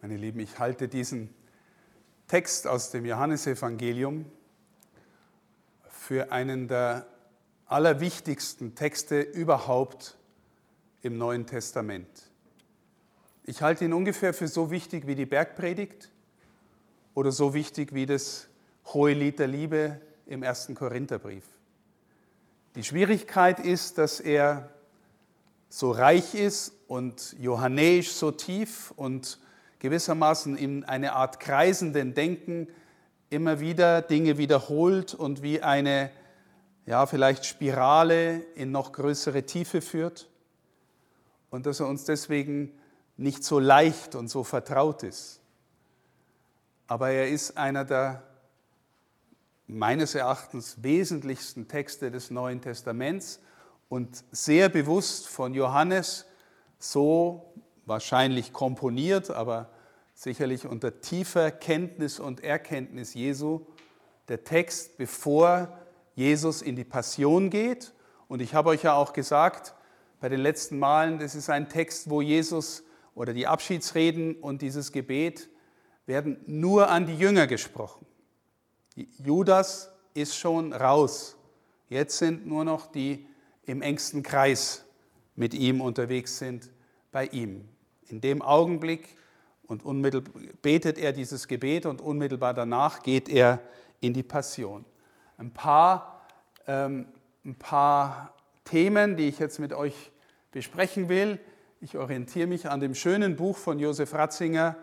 Meine Lieben, ich halte diesen Text aus dem Johannesevangelium für einen der allerwichtigsten Texte überhaupt im Neuen Testament. Ich halte ihn ungefähr für so wichtig wie die Bergpredigt oder so wichtig wie das Hohe Lied der Liebe im ersten Korintherbrief. Die Schwierigkeit ist, dass er so reich ist und johannäisch so tief und gewissermaßen in eine Art kreisenden Denken immer wieder Dinge wiederholt und wie eine, ja, vielleicht Spirale in noch größere Tiefe führt und dass er uns deswegen nicht so leicht und so vertraut ist. Aber er ist einer der meines Erachtens wesentlichsten Texte des Neuen Testaments und sehr bewusst von Johannes so wahrscheinlich komponiert, aber sicherlich unter tiefer Kenntnis und Erkenntnis Jesu, der Text, bevor Jesus in die Passion geht. Und ich habe euch ja auch gesagt, bei den letzten Malen, das ist ein Text, wo Jesus oder die Abschiedsreden und dieses Gebet werden nur an die Jünger gesprochen. Judas ist schon raus. Jetzt sind nur noch die im engsten Kreis mit ihm unterwegs sind, bei ihm. In dem Augenblick und unmittelbar betet er dieses Gebet und unmittelbar danach geht er in die Passion. Ein paar, ähm, ein paar Themen, die ich jetzt mit euch besprechen will. Ich orientiere mich an dem schönen Buch von Josef Ratzinger,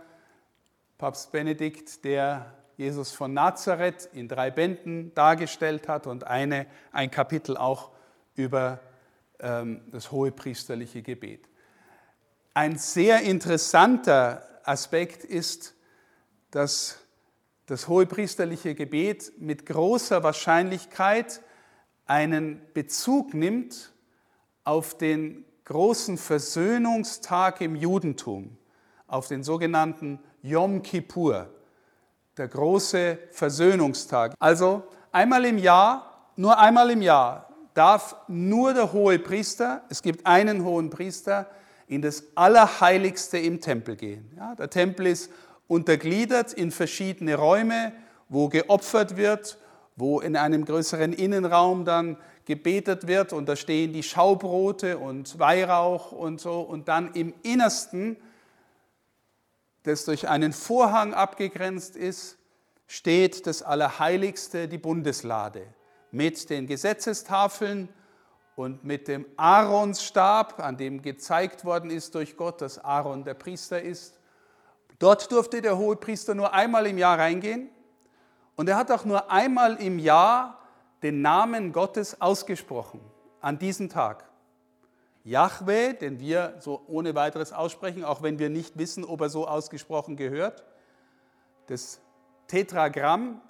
Papst Benedikt, der Jesus von Nazareth in drei Bänden dargestellt hat und eine, ein Kapitel auch über ähm, das hohepriesterliche Gebet. Ein sehr interessanter Aspekt ist, dass das hohepriesterliche Gebet mit großer Wahrscheinlichkeit einen Bezug nimmt auf den großen Versöhnungstag im Judentum, auf den sogenannten Yom Kippur der große Versöhnungstag. Also einmal im Jahr, nur einmal im Jahr darf nur der hohe Priester, es gibt einen hohen Priester, in das Allerheiligste im Tempel gehen. Ja, der Tempel ist untergliedert in verschiedene Räume, wo geopfert wird, wo in einem größeren Innenraum dann gebetet wird und da stehen die Schaubrote und Weihrauch und so und dann im Innersten das durch einen Vorhang abgegrenzt ist, steht das Allerheiligste, die Bundeslade, mit den Gesetzestafeln und mit dem Aaronsstab, an dem gezeigt worden ist durch Gott, dass Aaron der Priester ist. Dort durfte der hohe Priester nur einmal im Jahr reingehen und er hat auch nur einmal im Jahr den Namen Gottes ausgesprochen, an diesem Tag. Yahweh, den wir so ohne weiteres aussprechen, auch wenn wir nicht wissen, ob er so ausgesprochen gehört. Das Tetragramm,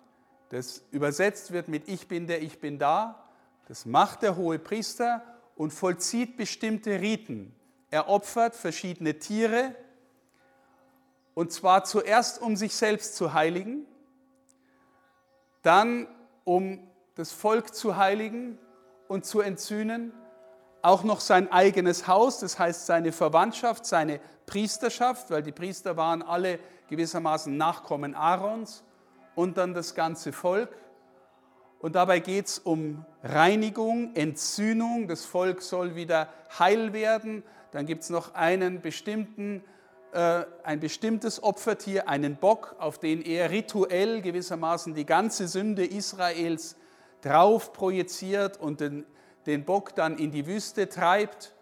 das übersetzt wird mit Ich bin der, ich bin da, das macht der hohe Priester und vollzieht bestimmte Riten. Er opfert verschiedene Tiere, und zwar zuerst, um sich selbst zu heiligen, dann um das Volk zu heiligen und zu entzünden auch noch sein eigenes Haus, das heißt seine Verwandtschaft, seine Priesterschaft, weil die Priester waren alle gewissermaßen Nachkommen Aarons und dann das ganze Volk. Und dabei geht es um Reinigung, Entzündung. Das Volk soll wieder heil werden. Dann gibt es noch einen bestimmten, äh, ein bestimmtes Opfertier, einen Bock, auf den er rituell gewissermaßen die ganze Sünde Israels drauf projiziert und den den Bock dann in die Wüste treibt.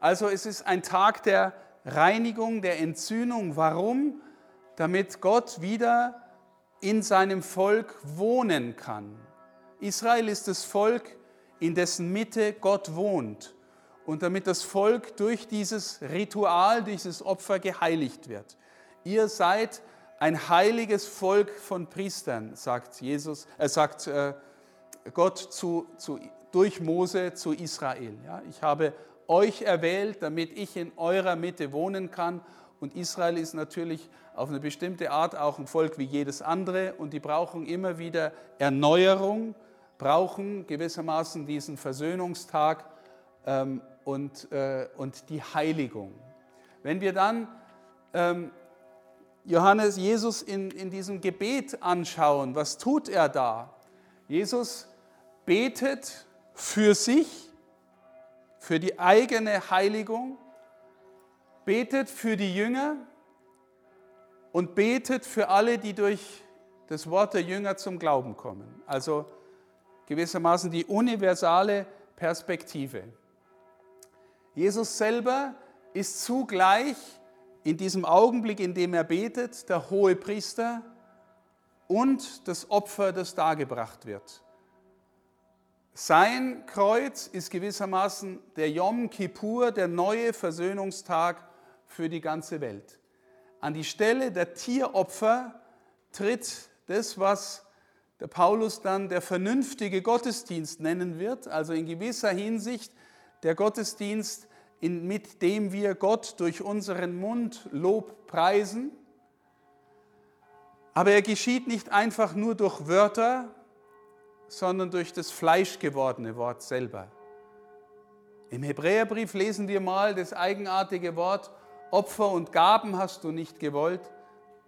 Also es ist ein Tag der Reinigung, der Entzündung. Warum? Damit Gott wieder in seinem Volk wohnen kann. Israel ist das Volk, in dessen Mitte Gott wohnt. Und damit das Volk durch dieses Ritual, dieses Opfer geheiligt wird. Ihr seid ein heiliges Volk von Priestern, sagt Jesus, er äh, sagt äh, Gott zu, zu durch Mose zu Israel. Ja, ich habe euch erwählt, damit ich in eurer Mitte wohnen kann. Und Israel ist natürlich auf eine bestimmte Art auch ein Volk wie jedes andere und die brauchen immer wieder Erneuerung, brauchen gewissermaßen diesen Versöhnungstag ähm, und, äh, und die Heiligung. Wenn wir dann ähm, Johannes Jesus in, in diesem Gebet anschauen. Was tut er da? Jesus betet für sich, für die eigene Heiligung, betet für die Jünger und betet für alle, die durch das Wort der Jünger zum Glauben kommen. Also gewissermaßen die universale Perspektive. Jesus selber ist zugleich in diesem Augenblick, in dem er betet, der hohe Priester und das Opfer, das dargebracht wird. Sein Kreuz ist gewissermaßen der Yom Kippur, der neue Versöhnungstag für die ganze Welt. An die Stelle der Tieropfer tritt das, was der Paulus dann der vernünftige Gottesdienst nennen wird, also in gewisser Hinsicht der Gottesdienst, in, mit dem wir Gott durch unseren Mund Lob preisen. Aber er geschieht nicht einfach nur durch Wörter, sondern durch das fleischgewordene Wort selber. Im Hebräerbrief lesen wir mal das eigenartige Wort, Opfer und Gaben hast du nicht gewollt,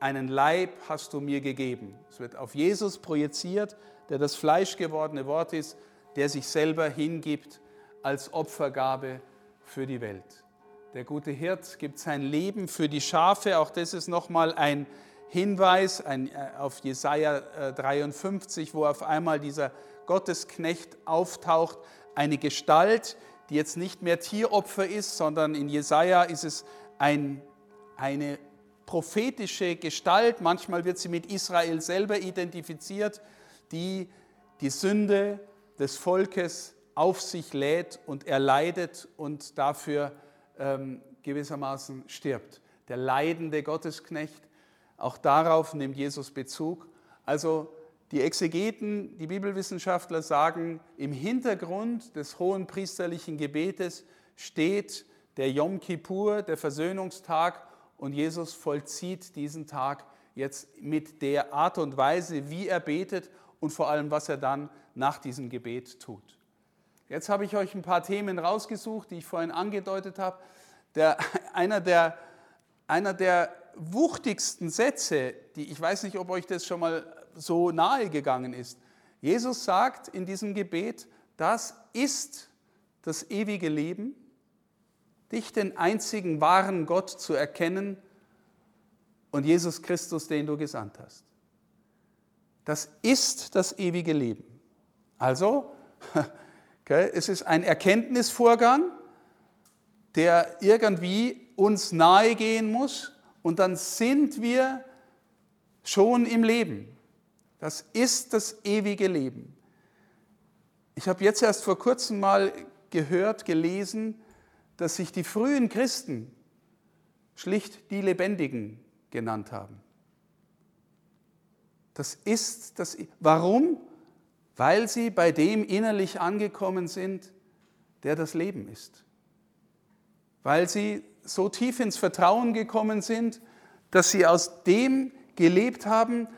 einen Leib hast du mir gegeben. Es wird auf Jesus projiziert, der das fleischgewordene Wort ist, der sich selber hingibt als Opfergabe für die Welt. Der gute Hirt gibt sein Leben für die Schafe. Auch das ist nochmal ein Hinweis äh, auf Jesaja 53, äh, wo auf einmal dieser Gottesknecht auftaucht. Eine Gestalt, die jetzt nicht mehr Tieropfer ist, sondern in Jesaja ist es ein, eine prophetische Gestalt. Manchmal wird sie mit Israel selber identifiziert, die die Sünde des Volkes auf sich lädt und erleidet und dafür ähm, gewissermaßen stirbt. Der leidende Gottesknecht, auch darauf nimmt Jesus Bezug. Also die Exegeten, die Bibelwissenschaftler sagen, im Hintergrund des hohen priesterlichen Gebetes steht der Yom Kippur, der Versöhnungstag, und Jesus vollzieht diesen Tag jetzt mit der Art und Weise, wie er betet und vor allem, was er dann nach diesem Gebet tut. Jetzt habe ich euch ein paar Themen rausgesucht, die ich vorhin angedeutet habe. Der, einer, der, einer der wuchtigsten Sätze, die ich weiß nicht, ob euch das schon mal so nahe gegangen ist. Jesus sagt in diesem Gebet, das ist das ewige Leben, dich den einzigen wahren Gott zu erkennen und Jesus Christus, den du gesandt hast. Das ist das ewige Leben. Also, Okay? Es ist ein Erkenntnisvorgang, der irgendwie uns nahe gehen muss und dann sind wir schon im Leben. Das ist das ewige Leben. Ich habe jetzt erst vor kurzem mal gehört, gelesen, dass sich die frühen Christen schlicht die Lebendigen genannt haben. Das ist das. Warum? weil sie bei dem innerlich angekommen sind, der das Leben ist. Weil sie so tief ins Vertrauen gekommen sind, dass sie aus dem gelebt haben,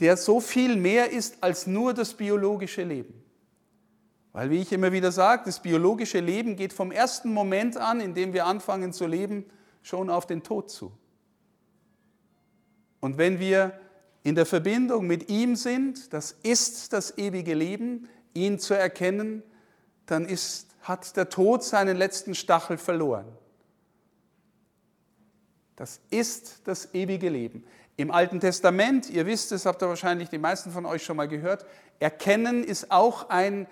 der so viel mehr ist als nur das biologische Leben. Weil, wie ich immer wieder sage, das biologische Leben geht vom ersten Moment an, in dem wir anfangen zu leben, schon auf den Tod zu. Und wenn wir in der Verbindung mit ihm sind, das ist das ewige Leben, ihn zu erkennen, dann ist, hat der Tod seinen letzten Stachel verloren. Das ist das ewige Leben. Im Alten Testament, ihr wisst es, habt ihr wahrscheinlich die meisten von euch schon mal gehört, erkennen ist auch ein,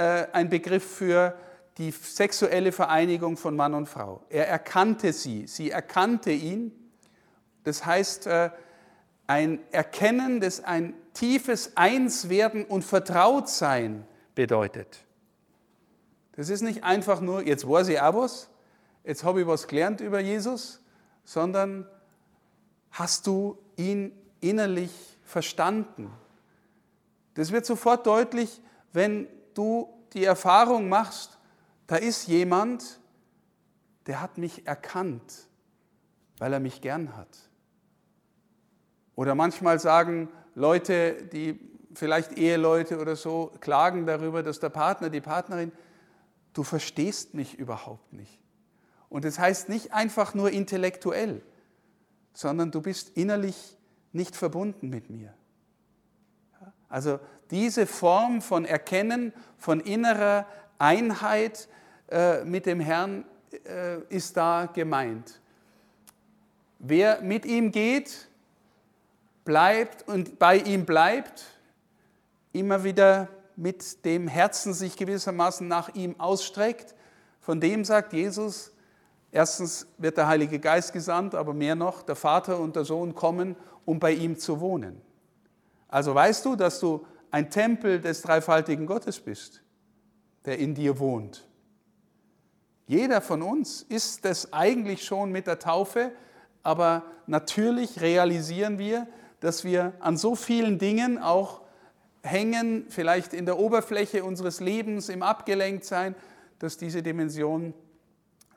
äh, ein Begriff für die sexuelle Vereinigung von Mann und Frau. Er erkannte sie, sie erkannte ihn. Das heißt, äh, ein Erkennen, das ein tiefes Einswerden und Vertrautsein bedeutet. Das ist nicht einfach nur, jetzt ich auch was, jetzt habe ich was gelernt über Jesus, sondern hast du ihn innerlich verstanden. Das wird sofort deutlich, wenn du die Erfahrung machst, da ist jemand, der hat mich erkannt, weil er mich gern hat. Oder manchmal sagen Leute, die vielleicht Eheleute oder so, klagen darüber, dass der Partner, die Partnerin, du verstehst mich überhaupt nicht. Und das heißt nicht einfach nur intellektuell, sondern du bist innerlich nicht verbunden mit mir. Also diese Form von Erkennen, von innerer Einheit äh, mit dem Herrn äh, ist da gemeint. Wer mit ihm geht, bleibt und bei ihm bleibt, immer wieder mit dem Herzen sich gewissermaßen nach ihm ausstreckt, von dem sagt Jesus, erstens wird der Heilige Geist gesandt, aber mehr noch, der Vater und der Sohn kommen, um bei ihm zu wohnen. Also weißt du, dass du ein Tempel des dreifaltigen Gottes bist, der in dir wohnt. Jeder von uns ist es eigentlich schon mit der Taufe, aber natürlich realisieren wir, dass wir an so vielen Dingen auch hängen, vielleicht in der Oberfläche unseres Lebens, im Abgelenktsein, dass diese Dimension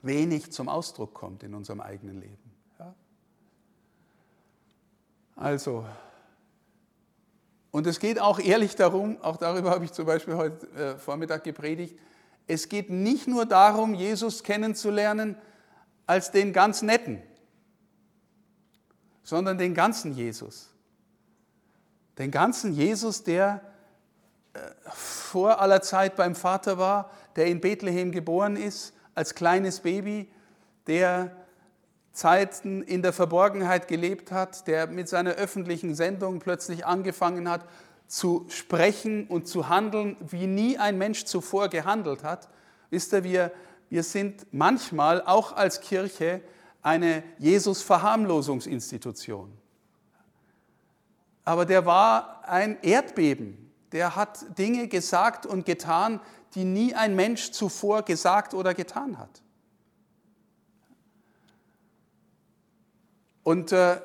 wenig zum Ausdruck kommt in unserem eigenen Leben. Also, und es geht auch ehrlich darum, auch darüber habe ich zum Beispiel heute äh, Vormittag gepredigt, es geht nicht nur darum, Jesus kennenzulernen als den ganz netten, sondern den ganzen Jesus. Den ganzen Jesus, der äh, vor aller Zeit beim Vater war, der in Bethlehem geboren ist, als kleines Baby, der Zeiten in der Verborgenheit gelebt hat, der mit seiner öffentlichen Sendung plötzlich angefangen hat zu sprechen und zu handeln, wie nie ein Mensch zuvor gehandelt hat. Wisst ihr, wir, wir sind manchmal auch als Kirche eine Jesus-Verharmlosungsinstitution. Aber der war ein Erdbeben. Der hat Dinge gesagt und getan, die nie ein Mensch zuvor gesagt oder getan hat. Und, äh,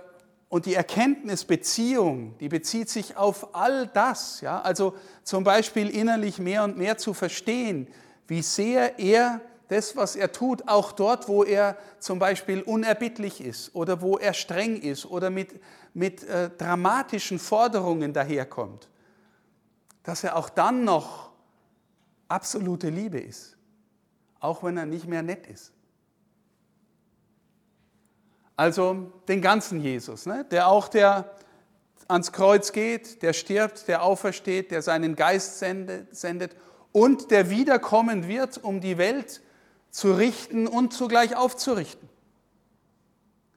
und die Erkenntnisbeziehung, die bezieht sich auf all das. Ja? Also zum Beispiel innerlich mehr und mehr zu verstehen, wie sehr er das, was er tut, auch dort, wo er zum Beispiel unerbittlich ist oder wo er streng ist oder mit, mit äh, dramatischen Forderungen daherkommt, dass er auch dann noch absolute Liebe ist, auch wenn er nicht mehr nett ist. Also den ganzen Jesus, ne? der auch der ans Kreuz geht, der stirbt, der aufersteht, der seinen Geist sendet, und der wiederkommen wird, um die Welt zu richten und zugleich aufzurichten.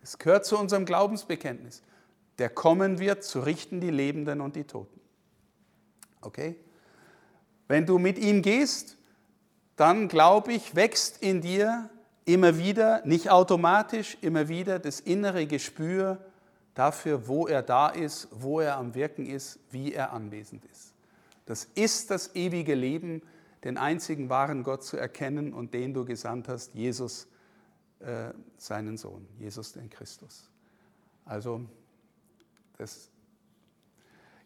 Es gehört zu unserem Glaubensbekenntnis. Der kommen wird, zu richten die Lebenden und die Toten. Okay? Wenn du mit ihm gehst, dann glaube ich, wächst in dir immer wieder, nicht automatisch, immer wieder das innere Gespür dafür, wo er da ist, wo er am Wirken ist, wie er anwesend ist. Das ist das ewige Leben, den einzigen wahren Gott zu erkennen und den du gesandt hast, Jesus, äh, seinen Sohn, Jesus den Christus. Also das.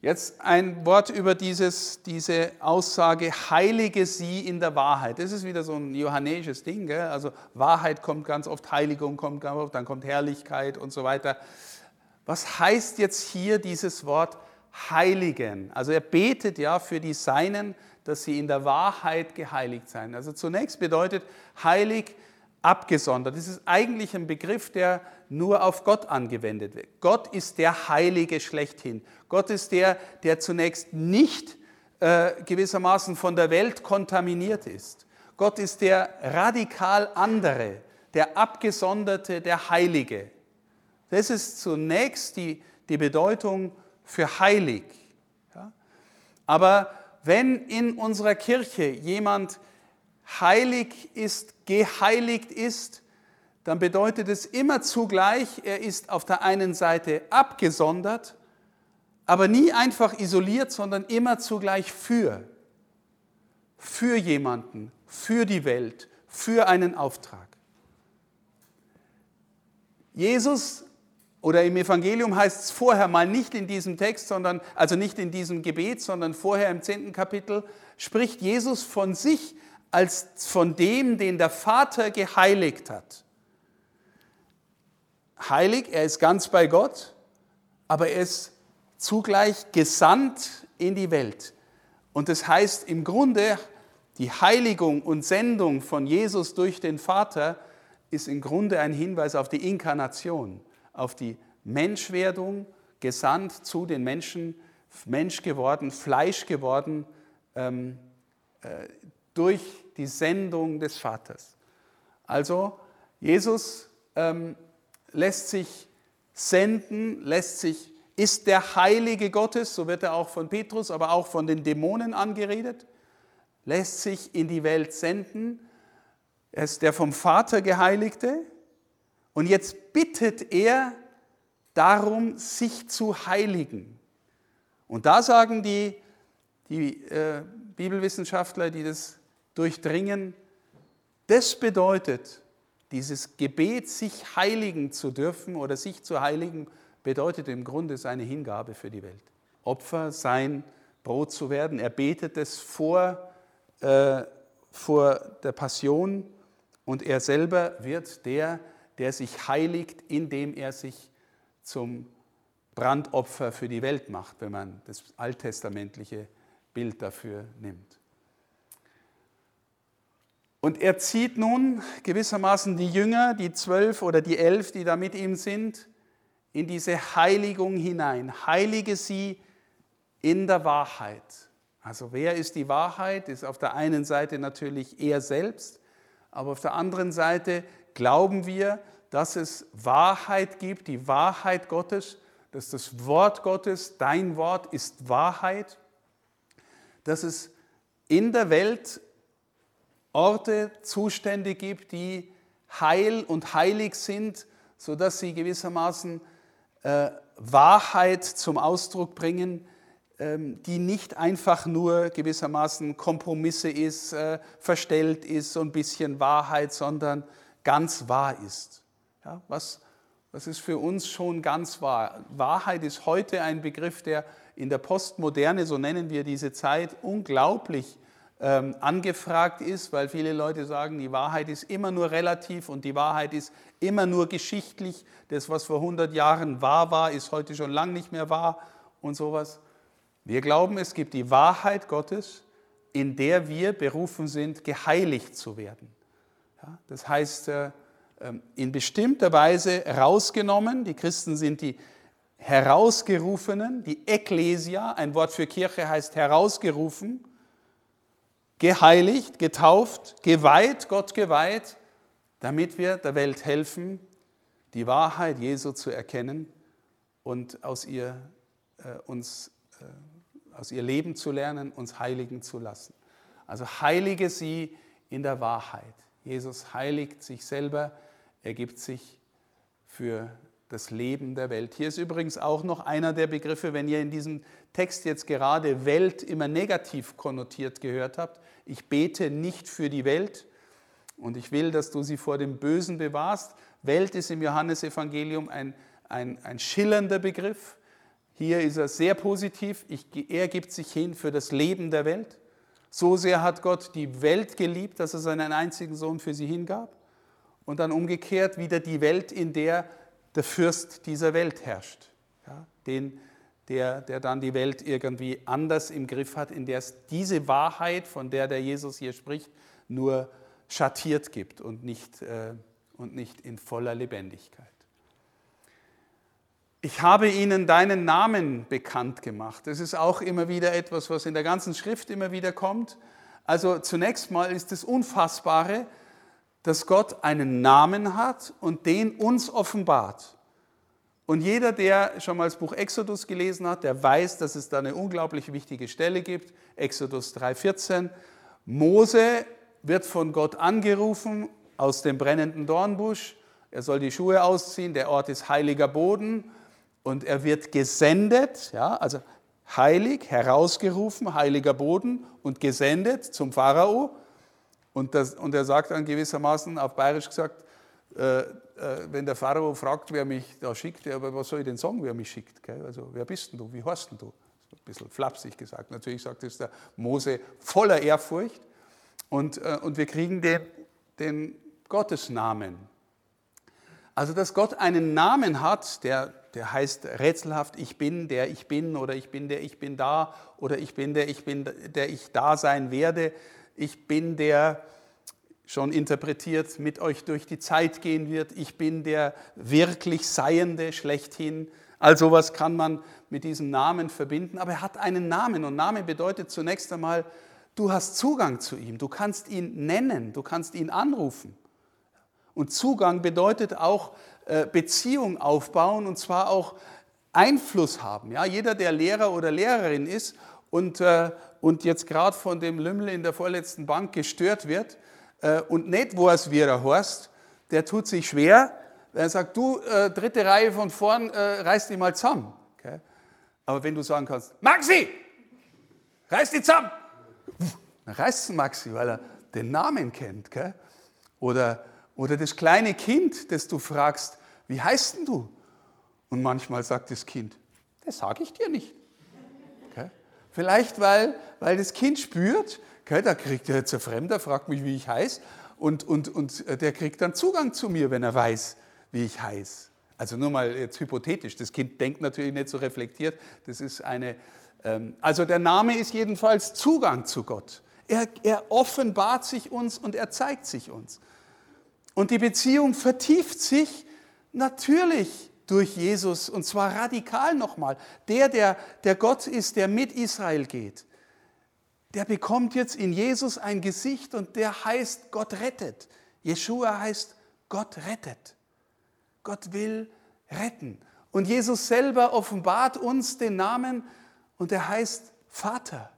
Jetzt ein Wort über dieses, diese Aussage, heilige sie in der Wahrheit. Das ist wieder so ein johannäisches Ding. Gell? Also Wahrheit kommt ganz oft, Heiligung kommt ganz oft, dann kommt Herrlichkeit und so weiter. Was heißt jetzt hier dieses Wort heiligen? Also er betet ja für die Seinen, dass sie in der Wahrheit geheiligt seien. Also zunächst bedeutet heilig abgesondert. Das ist eigentlich ein Begriff, der nur auf Gott angewendet wird. Gott ist der Heilige schlechthin. Gott ist der, der zunächst nicht äh, gewissermaßen von der Welt kontaminiert ist. Gott ist der radikal andere, der Abgesonderte, der Heilige. Das ist zunächst die, die Bedeutung für heilig. Ja? Aber wenn in unserer Kirche jemand heilig ist, geheiligt ist, dann bedeutet es immer zugleich, er ist auf der einen Seite abgesondert, aber nie einfach isoliert, sondern immer zugleich für. Für jemanden, für die Welt, für einen Auftrag. Jesus oder im Evangelium heißt es vorher mal nicht in diesem Text, sondern, also nicht in diesem Gebet, sondern vorher im zehnten Kapitel, spricht Jesus von sich als von dem, den der Vater geheiligt hat. Heilig, er ist ganz bei Gott, aber er ist zugleich gesandt in die Welt. Und das heißt im Grunde, die Heiligung und Sendung von Jesus durch den Vater ist im Grunde ein Hinweis auf die Inkarnation auf die Menschwerdung, gesandt zu den Menschen, Mensch geworden, Fleisch geworden, ähm, äh, durch die Sendung des Vaters. Also Jesus ähm, lässt sich senden, lässt sich, ist der Heilige Gottes, so wird er auch von Petrus, aber auch von den Dämonen angeredet, lässt sich in die Welt senden. Er ist der vom Vater geheiligte und jetzt bittet er darum, sich zu heiligen. Und da sagen die, die äh, Bibelwissenschaftler, die das durchdringen, das bedeutet, dieses Gebet, sich heiligen zu dürfen oder sich zu heiligen, bedeutet im Grunde seine Hingabe für die Welt. Opfer, sein Brot zu werden. Er betet es vor, äh, vor der Passion und er selber wird der, der sich heiligt, indem er sich zum Brandopfer für die Welt macht, wenn man das alttestamentliche Bild dafür nimmt. Und er zieht nun gewissermaßen die Jünger, die zwölf oder die elf, die da mit ihm sind, in diese Heiligung hinein. Heilige sie in der Wahrheit. Also wer ist die Wahrheit? Ist auf der einen Seite natürlich er selbst, aber auf der anderen Seite glauben wir, dass es Wahrheit gibt, die Wahrheit Gottes, dass das Wort Gottes, dein Wort ist Wahrheit, dass es in der Welt Orte, Zustände gibt, die heil und heilig sind, sodass sie gewissermaßen äh, Wahrheit zum Ausdruck bringen, ähm, die nicht einfach nur gewissermaßen Kompromisse ist, äh, verstellt ist, so ein bisschen Wahrheit, sondern ganz wahr ist. Ja, was, was ist für uns schon ganz wahr? Wahrheit ist heute ein Begriff, der in der Postmoderne, so nennen wir diese Zeit, unglaublich ähm, angefragt ist, weil viele Leute sagen, die Wahrheit ist immer nur relativ und die Wahrheit ist immer nur geschichtlich. Das, was vor 100 Jahren wahr war, ist heute schon lang nicht mehr wahr und sowas. Wir glauben, es gibt die Wahrheit Gottes, in der wir berufen sind, geheiligt zu werden. Das heißt, äh, ähm, in bestimmter Weise rausgenommen. Die Christen sind die Herausgerufenen, die Ekklesia, ein Wort für Kirche heißt herausgerufen, geheiligt, getauft, geweiht, Gott geweiht, damit wir der Welt helfen, die Wahrheit Jesu zu erkennen und aus ihr, äh, uns, äh, aus ihr Leben zu lernen, uns heiligen zu lassen. Also heilige sie in der Wahrheit. Jesus heiligt sich selber er gibt sich für das Leben der Welt. Hier ist übrigens auch noch einer der Begriffe, wenn ihr in diesem Text jetzt gerade Welt immer negativ konnotiert gehört habt. Ich bete nicht für die Welt und ich will, dass du sie vor dem Bösen bewahrst. Welt ist im Johannesevangelium ein, ein, ein schillernder Begriff. Hier ist er sehr positiv. Ich, er gibt sich hin für das Leben der Welt. So sehr hat Gott die Welt geliebt, dass er seinen einzigen Sohn für sie hingab und dann umgekehrt wieder die Welt, in der der Fürst dieser Welt herrscht. Ja, den, der, der dann die Welt irgendwie anders im Griff hat, in der es diese Wahrheit, von der der Jesus hier spricht, nur schattiert gibt und nicht, äh, und nicht in voller Lebendigkeit. Ich habe ihnen deinen Namen bekannt gemacht. Das ist auch immer wieder etwas, was in der ganzen Schrift immer wieder kommt. Also zunächst mal ist das Unfassbare, dass Gott einen Namen hat und den uns offenbart. Und jeder, der schon mal das Buch Exodus gelesen hat, der weiß, dass es da eine unglaublich wichtige Stelle gibt. Exodus 3,14. Mose wird von Gott angerufen aus dem brennenden Dornbusch. Er soll die Schuhe ausziehen. Der Ort ist heiliger Boden. Und er wird gesendet, ja, also heilig, herausgerufen, heiliger Boden und gesendet zum Pharao. Und, das, und er sagt dann gewissermaßen, auf Bayerisch gesagt, äh, äh, wenn der Pharao fragt, wer mich da schickt, aber was soll ich denn sagen, wer mich schickt? Gell? Also, wer bist denn du? Wie heißt denn du? Ein bisschen flapsig gesagt. Natürlich sagt es der Mose voller Ehrfurcht. Und, äh, und wir kriegen den, den Gottesnamen. Also, dass Gott einen Namen hat, der, der heißt rätselhaft, ich bin der ich bin oder ich bin der ich bin da oder ich bin der ich bin der ich da sein werde, ich bin der, schon interpretiert, mit euch durch die Zeit gehen wird. Ich bin der wirklich Seiende schlechthin. All sowas kann man mit diesem Namen verbinden, aber er hat einen Namen und Name bedeutet zunächst einmal, du hast Zugang zu ihm, du kannst ihn nennen, du kannst ihn anrufen. Und Zugang bedeutet auch äh, Beziehung aufbauen und zwar auch Einfluss haben. Ja, jeder, der Lehrer oder Lehrerin ist und, äh, und jetzt gerade von dem Lümmel in der vorletzten Bank gestört wird äh, und nicht weiß, wie er heißt, der tut sich schwer, er sagt, du, äh, dritte Reihe von vorn, äh, reiß dich mal zusammen. Okay? Aber wenn du sagen kannst, Maxi, reiß dich zusammen, dann reißt Maxi, weil er den Namen kennt. Okay? Oder, oder das kleine Kind, das du fragst, wie heißt denn du? Und manchmal sagt das Kind, das sage ich dir nicht. Vielleicht, weil, weil das Kind spürt, okay, da kriegt jetzt ein Fremder, fragt mich, wie ich heiße, und, und, und äh, der kriegt dann Zugang zu mir, wenn er weiß, wie ich heiße. Also nur mal jetzt hypothetisch, das Kind denkt natürlich nicht so reflektiert, das ist eine, ähm, also der Name ist jedenfalls Zugang zu Gott. Er, er offenbart sich uns und er zeigt sich uns. Und die Beziehung vertieft sich natürlich durch Jesus und zwar radikal nochmal. Der, der, der Gott ist, der mit Israel geht, der bekommt jetzt in Jesus ein Gesicht und der heißt Gott rettet. Jeshua heißt Gott rettet. Gott will retten. Und Jesus selber offenbart uns den Namen und er heißt Vater.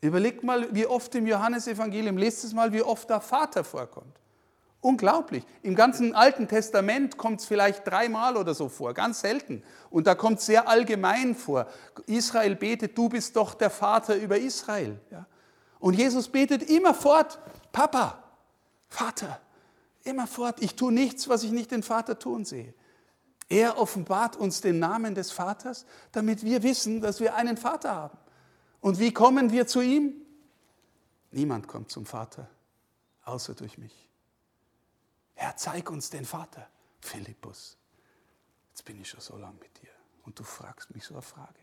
Überlegt mal, wie oft im Johannesevangelium, lest es mal, wie oft da Vater vorkommt. Unglaublich. Im ganzen Alten Testament kommt es vielleicht dreimal oder so vor, ganz selten. Und da kommt es sehr allgemein vor. Israel betet, du bist doch der Vater über Israel. Ja? Und Jesus betet immerfort, Papa, Vater, immerfort, ich tue nichts, was ich nicht den Vater tun sehe. Er offenbart uns den Namen des Vaters, damit wir wissen, dass wir einen Vater haben. Und wie kommen wir zu ihm? Niemand kommt zum Vater, außer durch mich. Herr, zeig uns den Vater. Philippus, jetzt bin ich schon so lange mit dir und du fragst mich so eine Frage.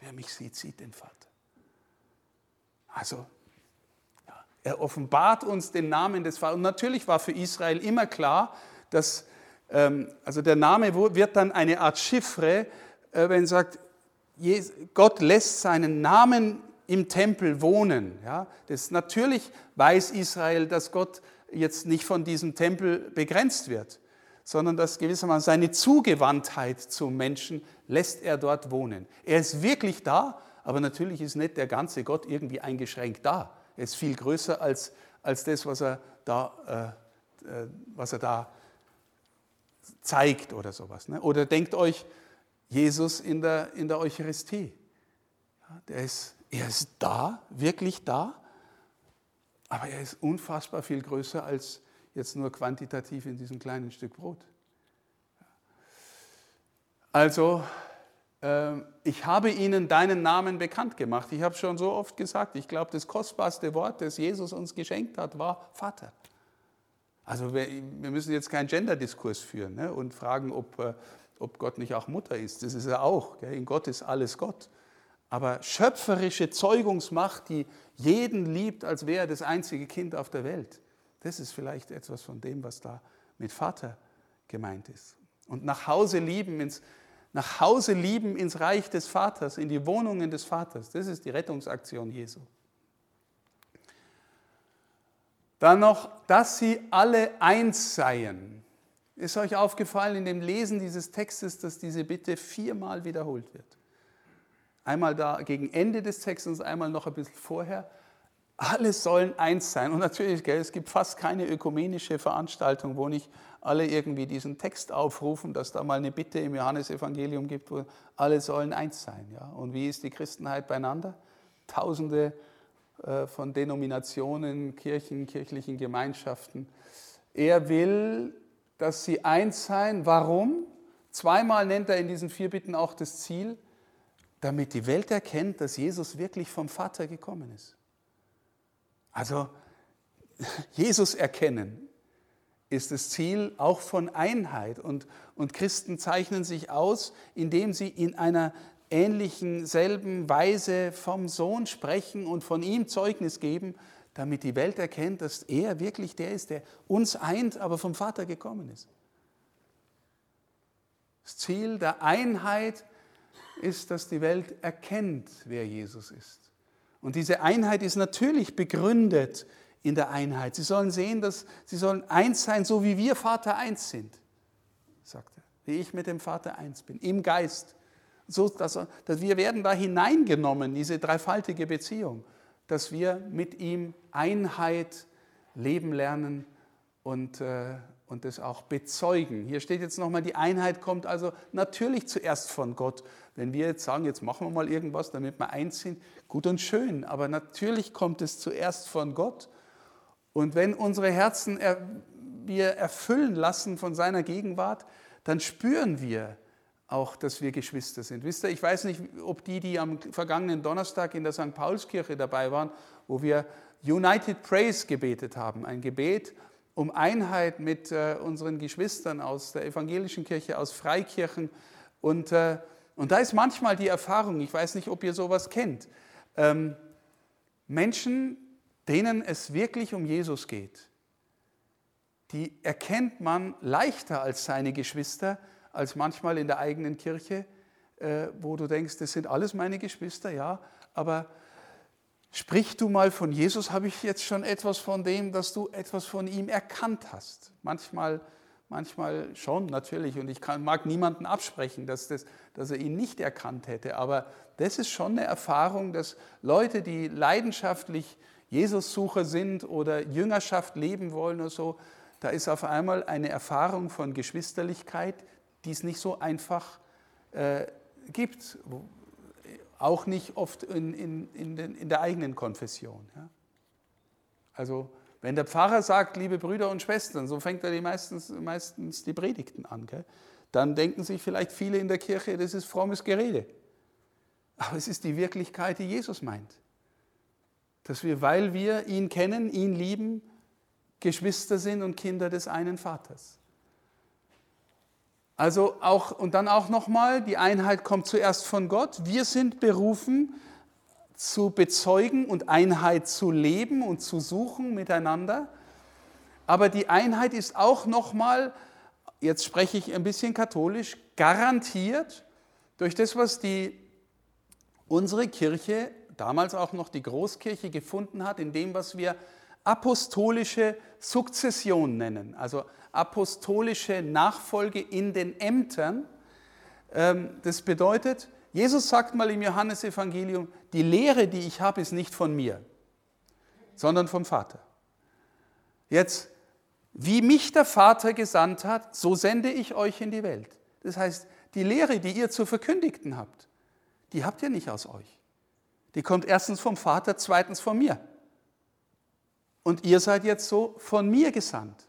Wer mich sieht, sieht den Vater. Also, ja, er offenbart uns den Namen des Vaters. Und natürlich war für Israel immer klar, dass, ähm, also der Name wird dann eine Art Chiffre, äh, wenn er sagt, Gott lässt seinen Namen im Tempel wohnen. Ja, das natürlich weiß Israel, dass Gott jetzt nicht von diesem Tempel begrenzt wird, sondern dass gewissermaßen seine Zugewandtheit zum Menschen lässt er dort wohnen. Er ist wirklich da, aber natürlich ist nicht der ganze Gott irgendwie eingeschränkt da. Er ist viel größer als, als das, was er da, äh, äh was er da zeigt oder sowas. Ne? Oder denkt euch Jesus in der, in der Eucharistie. Ja, der ist, er ist da, wirklich da, aber er ist unfassbar viel größer als jetzt nur quantitativ in diesem kleinen Stück Brot. Also, ähm, ich habe ihnen deinen Namen bekannt gemacht. Ich habe schon so oft gesagt, ich glaube, das kostbarste Wort, das Jesus uns geschenkt hat, war Vater. Also wir, müssen jetzt keinen Gender-Diskurs führen ne, und fragen, ob, äh, ob Gott nicht auch Mutter ist. Das ist er auch. In Gott ist alles Gott aber schöpferische Zeugungsmacht, die jeden liebt, als wäre er das einzige Kind auf der Welt. Das ist vielleicht etwas von dem, was da mit Vater gemeint ist. Und nach Hause lieben ins, nach Hause lieben ins Reich des Vaters, in die Wohnungen des Vaters. Das ist die Rettungsaktion Jesu. Dann noch, dass sie alle eins seien. Ist euch aufgefallen in dem Lesen dieses Textes, dass diese Bitte viermal wiederholt wird? Einmal da gegen Ende des Textes, einmal noch ein bisschen vorher. Alle sollen eins sein. Und natürlich, gell, es gibt fast keine ökumenische Veranstaltung, wo nicht alle irgendwie diesen Text aufrufen, dass da mal eine Bitte im Johannesevangelium gibt, wo alle sollen eins sein. Ja? Und wie ist die Christenheit beieinander? Tausende äh, von Denominationen, Kirchen, kirchlichen Gemeinschaften. Er will, dass sie eins sein. Warum? Zweimal nennt er in diesen vier Bitten auch das Ziel damit die Welt erkennt, dass Jesus wirklich vom Vater gekommen ist. Also Jesus erkennen ist das Ziel auch von Einheit. Und, und Christen zeichnen sich aus, indem sie in einer ähnlichen, selben Weise vom Sohn sprechen und von ihm Zeugnis geben, damit die Welt erkennt, dass er wirklich der ist, der uns eint, aber vom Vater gekommen ist. Das Ziel der Einheit ist, dass die Welt erkennt, wer Jesus ist. Und diese Einheit ist natürlich begründet in der Einheit. Sie sollen sehen, dass sie sollen eins sein, so wie wir Vater eins sind, sagt er. Wie ich mit dem Vater eins bin, im Geist. So, dass, dass wir werden da hineingenommen, diese dreifaltige Beziehung, dass wir mit ihm Einheit leben lernen und, äh, und das auch bezeugen. Hier steht jetzt nochmal, die Einheit kommt also natürlich zuerst von Gott. Wenn wir jetzt sagen, jetzt machen wir mal irgendwas, damit wir eins sind, gut und schön, aber natürlich kommt es zuerst von Gott. Und wenn unsere Herzen er, wir erfüllen lassen von seiner Gegenwart, dann spüren wir auch, dass wir Geschwister sind. Wisst ihr, ich weiß nicht, ob die, die am vergangenen Donnerstag in der St. Paulskirche dabei waren, wo wir United Praise gebetet haben, ein Gebet um Einheit mit äh, unseren Geschwistern aus der evangelischen Kirche, aus Freikirchen. Und, äh, und da ist manchmal die Erfahrung, ich weiß nicht, ob ihr sowas kennt, ähm, Menschen, denen es wirklich um Jesus geht, die erkennt man leichter als seine Geschwister, als manchmal in der eigenen Kirche, äh, wo du denkst, das sind alles meine Geschwister, ja, aber sprich du mal von Jesus, habe ich jetzt schon etwas von dem, dass du etwas von ihm erkannt hast. Manchmal, manchmal schon, natürlich, und ich kann, mag niemanden absprechen, dass, das, dass er ihn nicht erkannt hätte, aber das ist schon eine Erfahrung, dass Leute, die leidenschaftlich Jesus-Sucher sind oder Jüngerschaft leben wollen oder so, da ist auf einmal eine Erfahrung von Geschwisterlichkeit, die es nicht so einfach äh, gibt. Auch nicht oft in, in, in, den, in der eigenen Konfession. Ja? Also, wenn der Pfarrer sagt, liebe Brüder und Schwestern, so fängt er die meistens, meistens die Predigten an, gell? dann denken sich vielleicht viele in der Kirche, das ist frommes Gerede. Aber es ist die Wirklichkeit, die Jesus meint. Dass wir, weil wir ihn kennen, ihn lieben, Geschwister sind und Kinder des einen Vaters. Also auch, und dann auch nochmal, die Einheit kommt zuerst von Gott. Wir sind berufen zu bezeugen und Einheit zu leben und zu suchen miteinander. Aber die Einheit ist auch nochmal, jetzt spreche ich ein bisschen katholisch, garantiert durch das, was die, unsere Kirche, damals auch noch die Großkirche, gefunden hat, in dem, was wir apostolische Sukzession nennen. Also apostolische Nachfolge in den Ämtern. Ähm, das bedeutet, Jesus sagt mal im Johannesevangelium, die Lehre, die ich habe, ist nicht von mir, sondern vom Vater. Jetzt, wie mich der Vater gesandt hat, so sende ich euch in die Welt. Das heißt, die Lehre, die ihr zu verkündigten habt, die habt ihr nicht aus euch. Die kommt erstens vom Vater, zweitens von mir. Und ihr seid jetzt so von mir gesandt.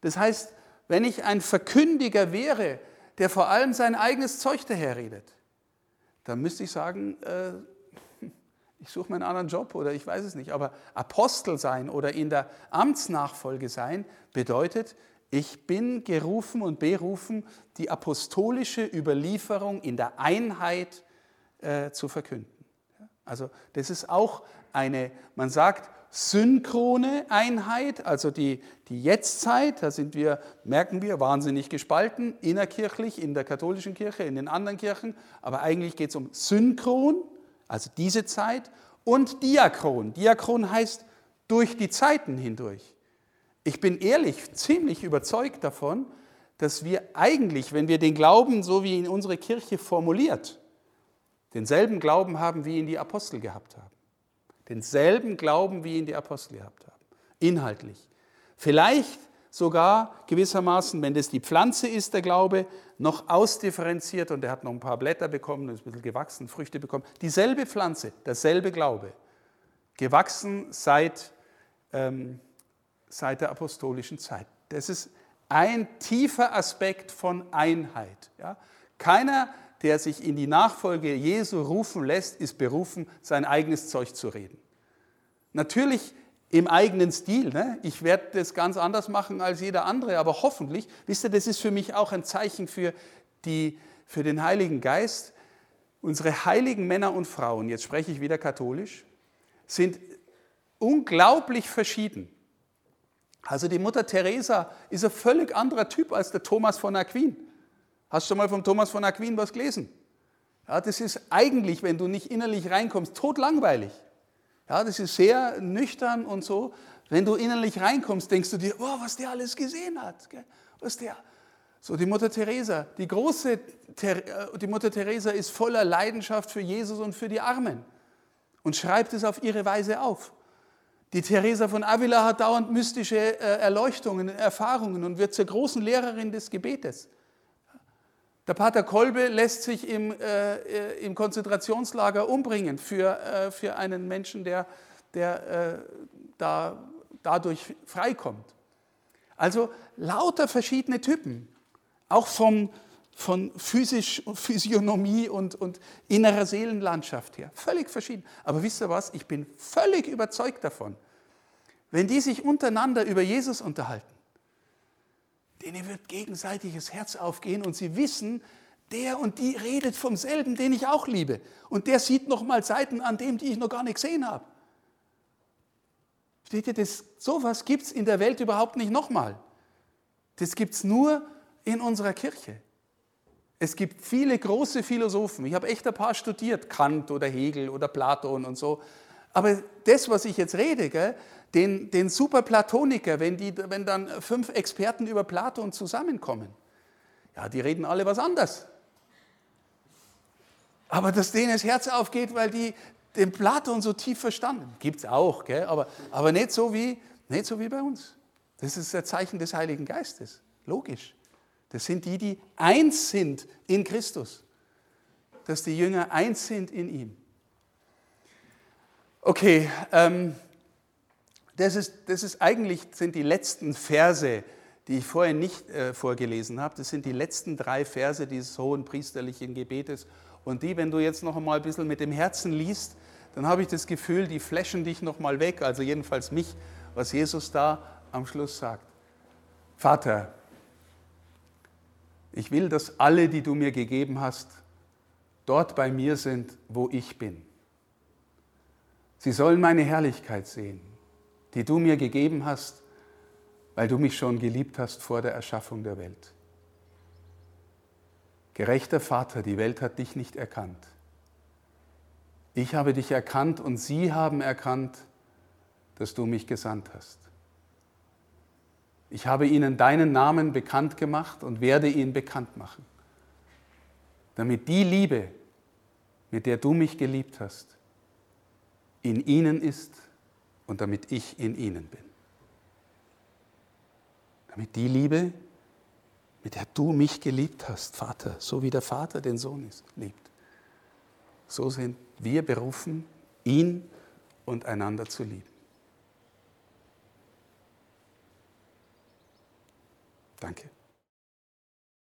Das heißt, wenn ich ein Verkündiger wäre, der vor allem sein eigenes Zeug daherredet, dann müsste ich sagen, äh, ich suche mir einen anderen Job oder ich weiß es nicht. Aber Apostel sein oder in der Amtsnachfolge sein bedeutet, ich bin gerufen und berufen, die apostolische Überlieferung in der Einheit äh, zu verkünden. Also das ist auch eine, man sagt, synchrone Einheit, also die, die Jetztzeit, da sind wir, merken wir, wahnsinnig gespalten, innerkirchlich, in der katholischen Kirche, in den anderen Kirchen, aber eigentlich geht es um synchron, also diese Zeit, und diachron. Diachron heißt durch die Zeiten hindurch. Ich bin ehrlich, ziemlich überzeugt davon, dass wir eigentlich, wenn wir den Glauben, so wie ihn unsere Kirche formuliert, denselben Glauben haben, wie ihn die Apostel gehabt haben. Denselben Glauben, wie ihn die Apostel gehabt haben. Inhaltlich. Vielleicht sogar gewissermaßen, wenn das die Pflanze ist, der Glaube, noch ausdifferenziert und er hat noch ein paar Blätter bekommen, ist ein bisschen gewachsen, Früchte bekommen. Dieselbe Pflanze, derselbe Glaube. Gewachsen seit, ähm, seit der apostolischen Zeit. Das ist ein tiefer Aspekt von Einheit. Ja? Keiner der sich in die Nachfolge Jesu rufen lässt, ist berufen, sein eigenes Zeug zu reden. Natürlich im eigenen Stil. Ne? Ich werde das ganz anders machen als jeder andere, aber hoffentlich, wisst ihr, das ist für mich auch ein Zeichen für, die, für den Heiligen Geist. Unsere heiligen Männer und Frauen, jetzt spreche ich wieder katholisch, sind unglaublich verschieden. Also die Mutter Teresa ist ein völlig anderer Typ als der Thomas von Aquin. Hast du schon mal vom Thomas von Aquin was gelesen? Ja, das ist eigentlich, wenn du nicht innerlich reinkommst, totlangweilig. Ja, das ist sehr nüchtern und so. Wenn du innerlich reinkommst, denkst du dir, oh, was der alles gesehen hat. Was der. So, die Mutter Teresa, die große, äh, die Mutter Teresa ist voller Leidenschaft für Jesus und für die Armen und schreibt es auf ihre Weise auf. Die Teresa von Avila hat dauernd mystische äh, Erleuchtungen, Erfahrungen und wird zur großen Lehrerin des Gebetes. Der Pater Kolbe lässt sich im, äh, äh, im Konzentrationslager umbringen für, äh, für einen Menschen, der, der äh, da, dadurch freikommt. Also lauter verschiedene Typen, auch vom, von physisch, Physiognomie und, und innerer Seelenlandschaft her. Völlig verschieden. Aber wisst ihr was? Ich bin völlig überzeugt davon, wenn die sich untereinander über Jesus unterhalten, denen wird gegenseitig das Herz aufgehen und sie wissen, der und die redet vom selben, den ich auch liebe. Und der sieht noch mal Seiten an dem, die ich noch gar nicht gesehen habe. Steht ihr, das, sowas gibt es in der Welt überhaupt nicht nochmal. Das gibt es nur in unserer Kirche. Es gibt viele große Philosophen. Ich habe echt ein paar studiert, Kant oder Hegel oder Platon und so. Aber das, was ich jetzt rede, gell, den, den Superplatoniker, wenn, die, wenn dann fünf Experten über Platon zusammenkommen, ja, die reden alle was anderes. Aber dass denen das Herz aufgeht, weil die den Platon so tief verstanden. Gibt es auch, gell? Aber, aber nicht, so wie, nicht so wie bei uns. Das ist ein Zeichen des Heiligen Geistes. Logisch. Das sind die, die eins sind in Christus. Dass die Jünger eins sind in ihm. Okay, ähm, das, ist, das ist eigentlich sind die letzten Verse, die ich vorher nicht äh, vorgelesen habe. Das sind die letzten drei Verse dieses hohen priesterlichen Gebetes. Und die, wenn du jetzt noch einmal ein bisschen mit dem Herzen liest, dann habe ich das Gefühl, die flashen dich noch mal weg, also jedenfalls mich, was Jesus da am Schluss sagt. Vater, ich will, dass alle, die du mir gegeben hast, dort bei mir sind, wo ich bin. Sie sollen meine Herrlichkeit sehen, die du mir gegeben hast, weil du mich schon geliebt hast vor der Erschaffung der Welt. Gerechter Vater, die Welt hat dich nicht erkannt. Ich habe dich erkannt und sie haben erkannt, dass du mich gesandt hast. Ich habe ihnen deinen Namen bekannt gemacht und werde ihn bekannt machen, damit die Liebe, mit der du mich geliebt hast, in ihnen ist und damit ich in ihnen bin. Damit die Liebe, mit der du mich geliebt hast, Vater, so wie der Vater den Sohn ist, liebt, so sind wir berufen, ihn und einander zu lieben. Danke.